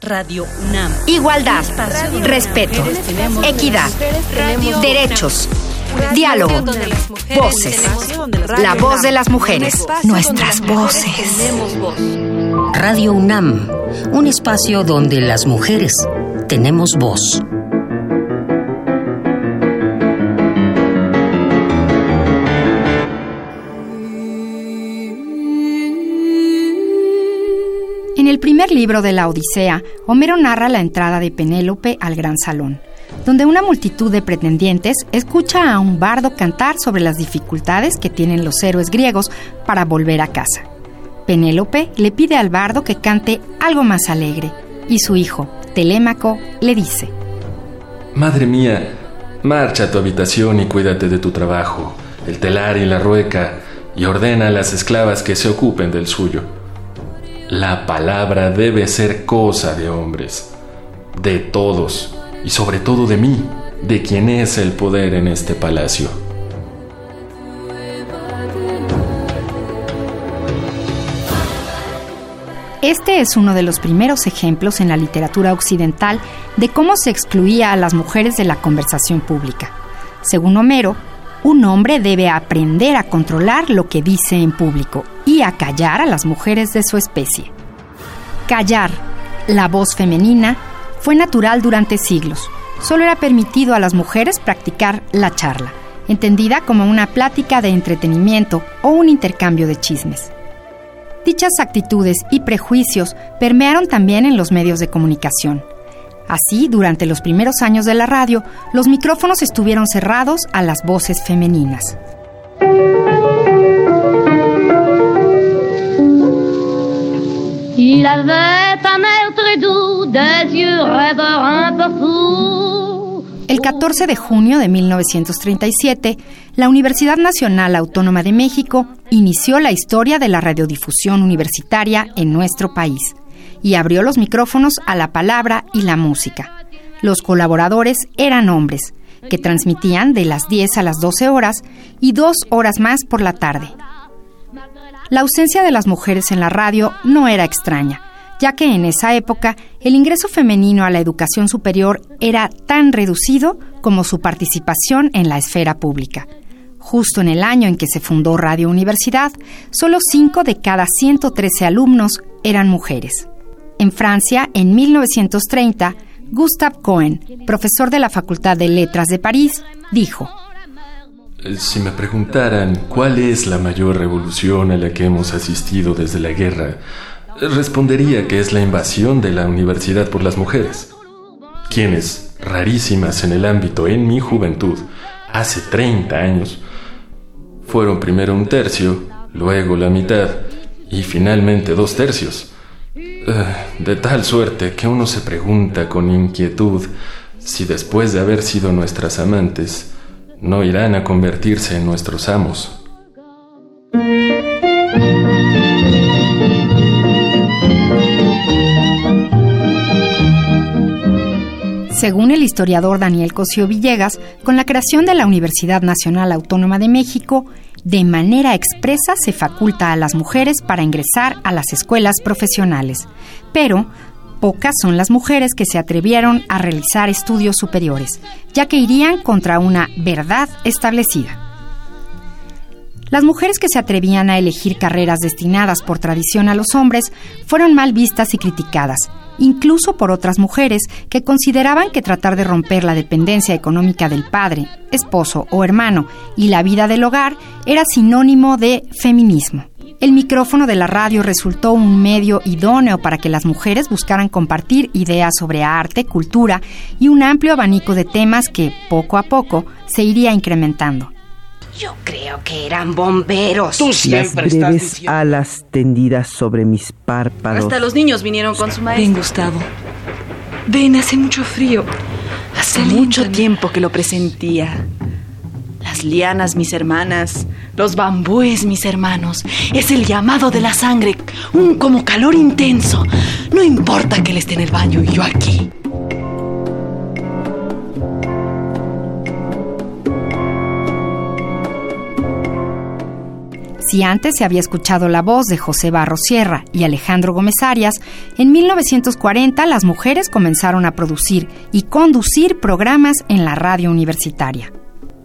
Radio UNAM. Igualdad, respeto, equidad, derechos, diálogo, voces. La voz de las mujeres, nuestras voces. Radio UNAM, un espacio donde las mujeres tenemos voz. En el primer libro de la Odisea, Homero narra la entrada de Penélope al gran salón, donde una multitud de pretendientes escucha a un bardo cantar sobre las dificultades que tienen los héroes griegos para volver a casa. Penélope le pide al bardo que cante algo más alegre, y su hijo, Telémaco, le dice, Madre mía, marcha a tu habitación y cuídate de tu trabajo, el telar y la rueca, y ordena a las esclavas que se ocupen del suyo. La palabra debe ser cosa de hombres, de todos, y sobre todo de mí, de quien es el poder en este palacio. Este es uno de los primeros ejemplos en la literatura occidental de cómo se excluía a las mujeres de la conversación pública. Según Homero, un hombre debe aprender a controlar lo que dice en público y a callar a las mujeres de su especie. Callar, la voz femenina, fue natural durante siglos. Solo era permitido a las mujeres practicar la charla, entendida como una plática de entretenimiento o un intercambio de chismes. Dichas actitudes y prejuicios permearon también en los medios de comunicación. Así, durante los primeros años de la radio, los micrófonos estuvieron cerrados a las voces femeninas. El 14 de junio de 1937, la Universidad Nacional Autónoma de México inició la historia de la radiodifusión universitaria en nuestro país y abrió los micrófonos a la palabra y la música. Los colaboradores eran hombres, que transmitían de las 10 a las 12 horas y dos horas más por la tarde. La ausencia de las mujeres en la radio no era extraña, ya que en esa época el ingreso femenino a la educación superior era tan reducido como su participación en la esfera pública. Justo en el año en que se fundó Radio Universidad, solo 5 de cada 113 alumnos eran mujeres. En Francia, en 1930, Gustave Cohen, profesor de la Facultad de Letras de París, dijo, Si me preguntaran cuál es la mayor revolución a la que hemos asistido desde la guerra, respondería que es la invasión de la universidad por las mujeres, quienes, rarísimas en el ámbito en mi juventud, hace 30 años, fueron primero un tercio, luego la mitad y finalmente dos tercios. Eh, de tal suerte que uno se pregunta con inquietud si después de haber sido nuestras amantes, no irán a convertirse en nuestros amos. Según el historiador Daniel Cosío Villegas, con la creación de la Universidad Nacional Autónoma de México, de manera expresa se faculta a las mujeres para ingresar a las escuelas profesionales, pero pocas son las mujeres que se atrevieron a realizar estudios superiores, ya que irían contra una verdad establecida. Las mujeres que se atrevían a elegir carreras destinadas por tradición a los hombres fueron mal vistas y criticadas, incluso por otras mujeres que consideraban que tratar de romper la dependencia económica del padre, esposo o hermano y la vida del hogar era sinónimo de feminismo. El micrófono de la radio resultó un medio idóneo para que las mujeres buscaran compartir ideas sobre arte, cultura y un amplio abanico de temas que, poco a poco, se iría incrementando. Yo creo que eran bomberos. Tú siempre Las breves alas tendidas sobre mis párpados. Hasta los niños vinieron con su maestro. Ven, Gustavo. Ven, hace mucho frío. Hace mucho tiempo que lo presentía. Las lianas, mis hermanas. Los bambúes, mis hermanos. Es el llamado de la sangre. Un como calor intenso. No importa que él esté en el baño y yo aquí. Si antes se había escuchado la voz de José Barro Sierra y Alejandro Gómez Arias, en 1940 las mujeres comenzaron a producir y conducir programas en la radio universitaria.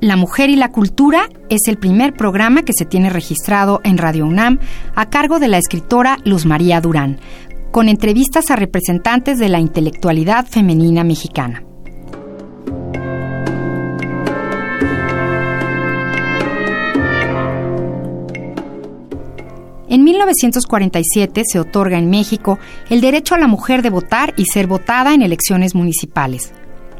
La Mujer y la Cultura es el primer programa que se tiene registrado en Radio UNAM a cargo de la escritora Luz María Durán, con entrevistas a representantes de la intelectualidad femenina mexicana. En 1947 se otorga en México el derecho a la mujer de votar y ser votada en elecciones municipales.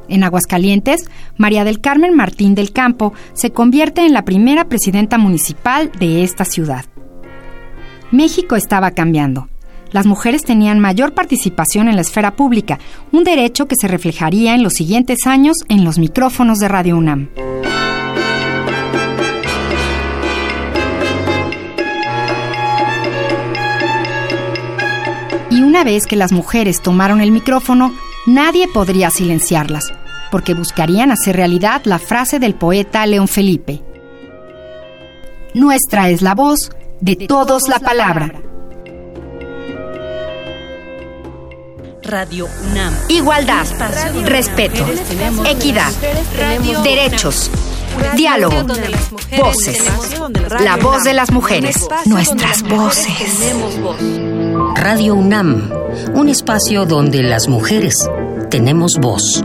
En Aguascalientes, María del Carmen Martín del Campo se convierte en la primera presidenta municipal de esta ciudad. México estaba cambiando. Las mujeres tenían mayor participación en la esfera pública, un derecho que se reflejaría en los siguientes años en los micrófonos de Radio UNAM. Una vez que las mujeres tomaron el micrófono, nadie podría silenciarlas, porque buscarían hacer realidad la frase del poeta León Felipe. Nuestra es la voz, de todos la palabra. Radio UNAM. Igualdad, respeto, equidad, derechos, diálogo, voces. La voz de las mujeres, nuestras voces. Radio UNAM, un espacio donde las mujeres tenemos voz.